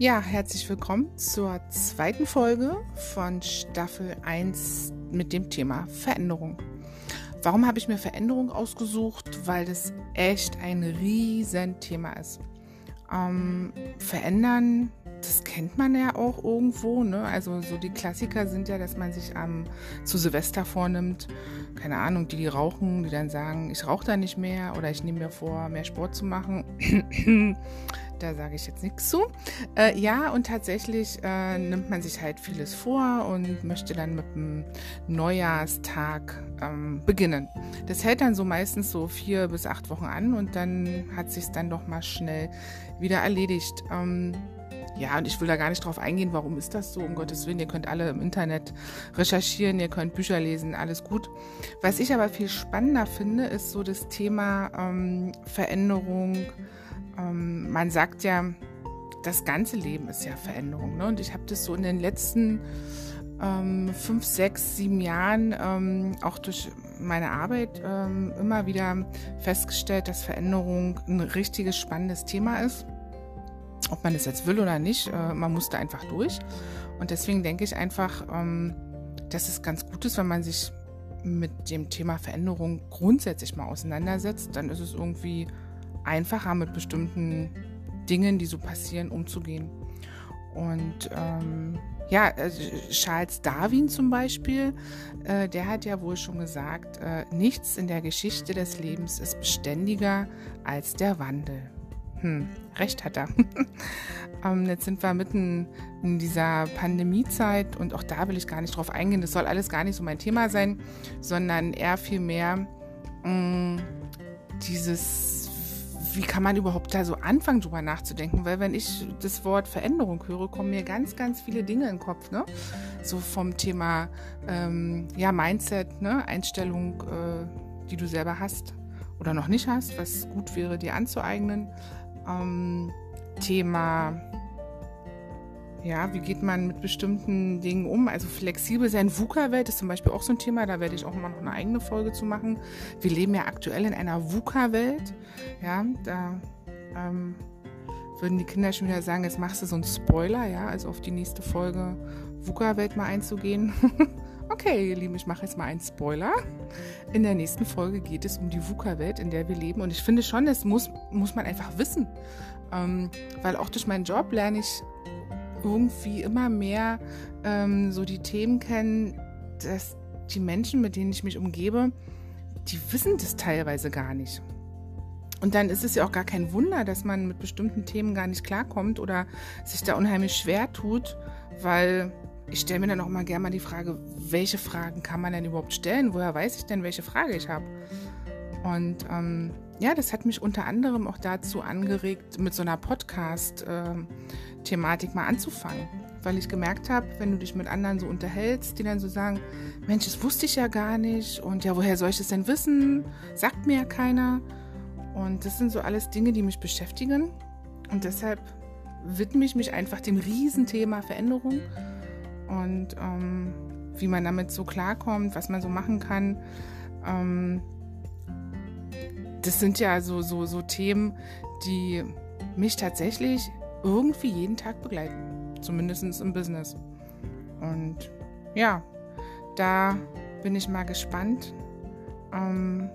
Ja, herzlich willkommen zur zweiten Folge von Staffel 1 mit dem Thema Veränderung. Warum habe ich mir Veränderung ausgesucht? Weil das echt ein Riesenthema ist. Ähm, verändern, das kennt man ja auch irgendwo. Ne? Also so die Klassiker sind ja, dass man sich ähm, zu Silvester vornimmt. Keine Ahnung, die, die rauchen, die dann sagen, ich rauche da nicht mehr oder ich nehme mir vor, mehr Sport zu machen. Da sage ich jetzt nichts zu. Äh, ja, und tatsächlich äh, nimmt man sich halt vieles vor und möchte dann mit dem Neujahrstag ähm, beginnen. Das hält dann so meistens so vier bis acht Wochen an und dann hat sich dann doch mal schnell wieder erledigt. Ähm, ja, und ich will da gar nicht drauf eingehen, warum ist das so, um Gottes Willen. Ihr könnt alle im Internet recherchieren, ihr könnt Bücher lesen, alles gut. Was ich aber viel spannender finde, ist so das Thema ähm, Veränderung, ähm, man sagt ja, das ganze Leben ist ja Veränderung. Ne? Und ich habe das so in den letzten ähm, fünf, sechs, sieben Jahren ähm, auch durch meine Arbeit ähm, immer wieder festgestellt, dass Veränderung ein richtiges spannendes Thema ist. Ob man es jetzt will oder nicht, äh, man muss da einfach durch. Und deswegen denke ich einfach, ähm, dass es ganz gut ist, wenn man sich mit dem Thema Veränderung grundsätzlich mal auseinandersetzt. Dann ist es irgendwie einfacher mit bestimmten Dingen, die so passieren, umzugehen. Und ähm, ja, also Charles Darwin zum Beispiel, äh, der hat ja wohl schon gesagt, äh, nichts in der Geschichte des Lebens ist beständiger als der Wandel. Hm, recht hat er. ähm, jetzt sind wir mitten in dieser Pandemiezeit und auch da will ich gar nicht drauf eingehen. Das soll alles gar nicht so mein Thema sein, sondern eher vielmehr mm, dieses wie kann man überhaupt da so anfangen, drüber nachzudenken? Weil wenn ich das Wort Veränderung höre, kommen mir ganz, ganz viele Dinge in den Kopf. Ne? So vom Thema ähm, ja, Mindset, ne? Einstellung, äh, die du selber hast oder noch nicht hast, was gut wäre, dir anzueignen. Ähm, Thema ja, wie geht man mit bestimmten Dingen um? Also flexibel sein. VUCA-Welt ist zum Beispiel auch so ein Thema, da werde ich auch immer noch eine eigene Folge zu machen. Wir leben ja aktuell in einer VUCA-Welt. Ja, da ähm, würden die Kinder schon wieder sagen, jetzt machst du so einen Spoiler, ja, also auf die nächste Folge VUCA-Welt mal einzugehen. okay, ihr Lieben, ich mache jetzt mal einen Spoiler. In der nächsten Folge geht es um die VUCA-Welt, in der wir leben. Und ich finde schon, das muss, muss man einfach wissen. Ähm, weil auch durch meinen Job lerne ich irgendwie immer mehr ähm, so die Themen kennen, dass die Menschen, mit denen ich mich umgebe, die wissen das teilweise gar nicht. Und dann ist es ja auch gar kein Wunder, dass man mit bestimmten Themen gar nicht klarkommt oder sich da unheimlich schwer tut, weil ich stelle mir dann auch immer gerne mal die Frage, welche Fragen kann man denn überhaupt stellen? Woher weiß ich denn, welche Frage ich habe? Und ähm, ja, das hat mich unter anderem auch dazu angeregt, mit so einer Podcast-Thematik mal anzufangen. Weil ich gemerkt habe, wenn du dich mit anderen so unterhältst, die dann so sagen, Mensch, das wusste ich ja gar nicht und ja, woher soll ich das denn wissen? Sagt mir ja keiner. Und das sind so alles Dinge, die mich beschäftigen. Und deshalb widme ich mich einfach dem Riesenthema Veränderung und ähm, wie man damit so klarkommt, was man so machen kann. Ähm, das sind ja so, so, so Themen, die mich tatsächlich irgendwie jeden Tag begleiten. Zumindest im Business. Und ja, da bin ich mal gespannt. Ähm,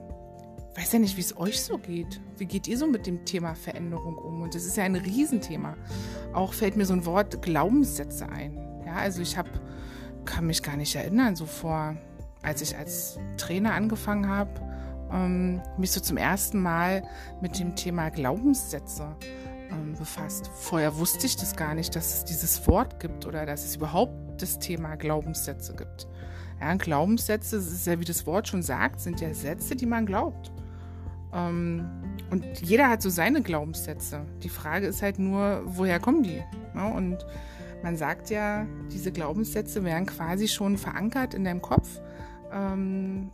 weiß ja nicht, wie es euch so geht. Wie geht ihr so mit dem Thema Veränderung um? Und das ist ja ein Riesenthema. Auch fällt mir so ein Wort Glaubenssätze ein. Ja, also ich habe, kann mich gar nicht erinnern, so vor, als ich als Trainer angefangen habe, ähm, mich so zum ersten Mal mit dem Thema Glaubenssätze ähm, befasst. Vorher wusste ich das gar nicht, dass es dieses Wort gibt oder dass es überhaupt das Thema Glaubenssätze gibt. Ja, Glaubenssätze, ist ja wie das Wort schon sagt, sind ja Sätze, die man glaubt. Ähm, und jeder hat so seine Glaubenssätze. Die Frage ist halt nur, woher kommen die? Ja, und man sagt ja, diese Glaubenssätze werden quasi schon verankert in deinem Kopf ähm,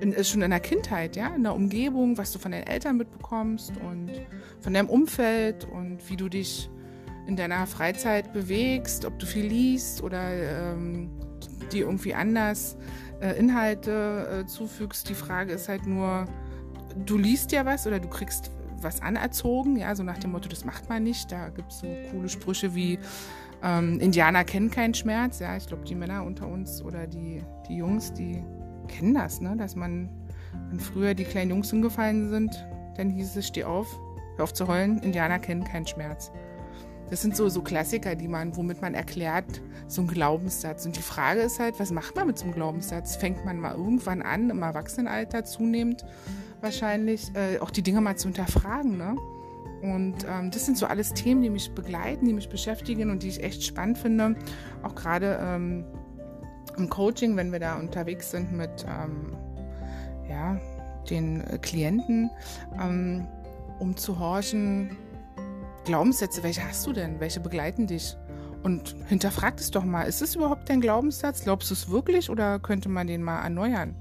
in, äh, schon in der Kindheit, ja, in der Umgebung, was du von deinen Eltern mitbekommst und von deinem Umfeld und wie du dich in deiner Freizeit bewegst, ob du viel liest oder ähm, dir irgendwie anders äh, Inhalte äh, zufügst. Die Frage ist halt nur, du liest ja was oder du kriegst was anerzogen, ja, so nach dem Motto, das macht man nicht. Da gibt es so coole Sprüche wie ähm, Indianer kennen keinen Schmerz. Ja, ich glaube, die Männer unter uns oder die, die Jungs, die kennen das, ne? dass man, wenn früher die kleinen Jungs umgefallen sind, dann hieß es, steh auf, hör auf zu heulen, Indianer kennen keinen Schmerz. Das sind so, so Klassiker, die man, womit man erklärt, so ein Glaubenssatz. Und die Frage ist halt, was macht man mit so einem Glaubenssatz? Fängt man mal irgendwann an, im Erwachsenenalter zunehmend wahrscheinlich, äh, auch die Dinge mal zu hinterfragen, ne? Und ähm, das sind so alles Themen, die mich begleiten, die mich beschäftigen und die ich echt spannend finde. Auch gerade ähm, im Coaching, wenn wir da unterwegs sind mit ähm, ja, den äh, Klienten, ähm, um zu horchen, Glaubenssätze, welche hast du denn? Welche begleiten dich? Und hinterfrag es doch mal, ist es überhaupt dein Glaubenssatz? Glaubst du es wirklich oder könnte man den mal erneuern?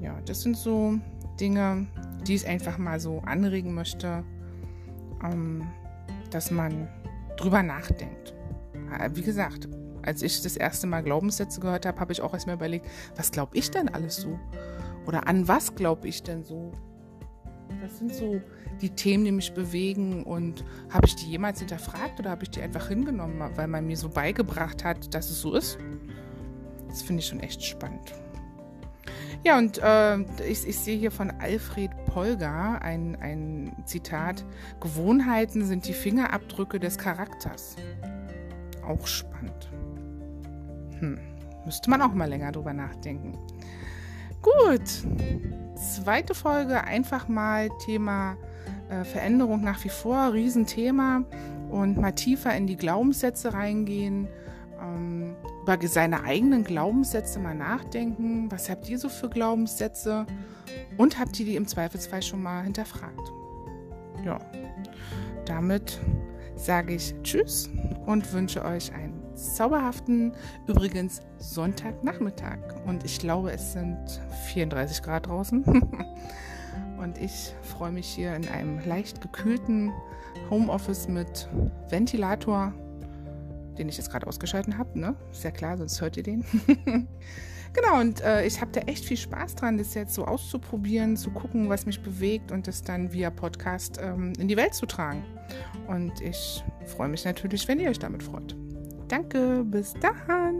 Ja, das sind so Dinge, die ich einfach mal so anregen möchte, dass man drüber nachdenkt. Äh, wie gesagt, als ich das erste Mal Glaubenssätze gehört habe, habe ich auch erstmal überlegt, was glaube ich denn alles so? Oder an was glaube ich denn so? Das sind so die Themen, die mich bewegen und habe ich die jemals hinterfragt oder habe ich die einfach hingenommen, weil man mir so beigebracht hat, dass es so ist? Das finde ich schon echt spannend. Ja, und äh, ich, ich, sehe hier von Alfred Polgar ein, ein Zitat, Gewohnheiten sind die Fingerabdrücke des Charakters. Auch spannend. Hm, müsste man auch mal länger drüber nachdenken. Gut, zweite Folge einfach mal Thema äh, Veränderung nach wie vor, Riesenthema und mal tiefer in die Glaubenssätze reingehen ähm, über seine eigenen Glaubenssätze mal nachdenken. Was habt ihr so für Glaubenssätze? Und habt ihr die im Zweifelsfall schon mal hinterfragt? Ja, damit sage ich Tschüss und wünsche euch einen zauberhaften, übrigens Sonntagnachmittag. Und ich glaube, es sind 34 Grad draußen. und ich freue mich hier in einem leicht gekühlten Homeoffice mit Ventilator den ich jetzt gerade ausgeschalten habe, ne? Ist ja klar, sonst hört ihr den. genau, und äh, ich habe da echt viel Spaß dran, das jetzt so auszuprobieren, zu gucken, was mich bewegt und das dann via Podcast ähm, in die Welt zu tragen. Und ich freue mich natürlich, wenn ihr euch damit freut. Danke, bis dann.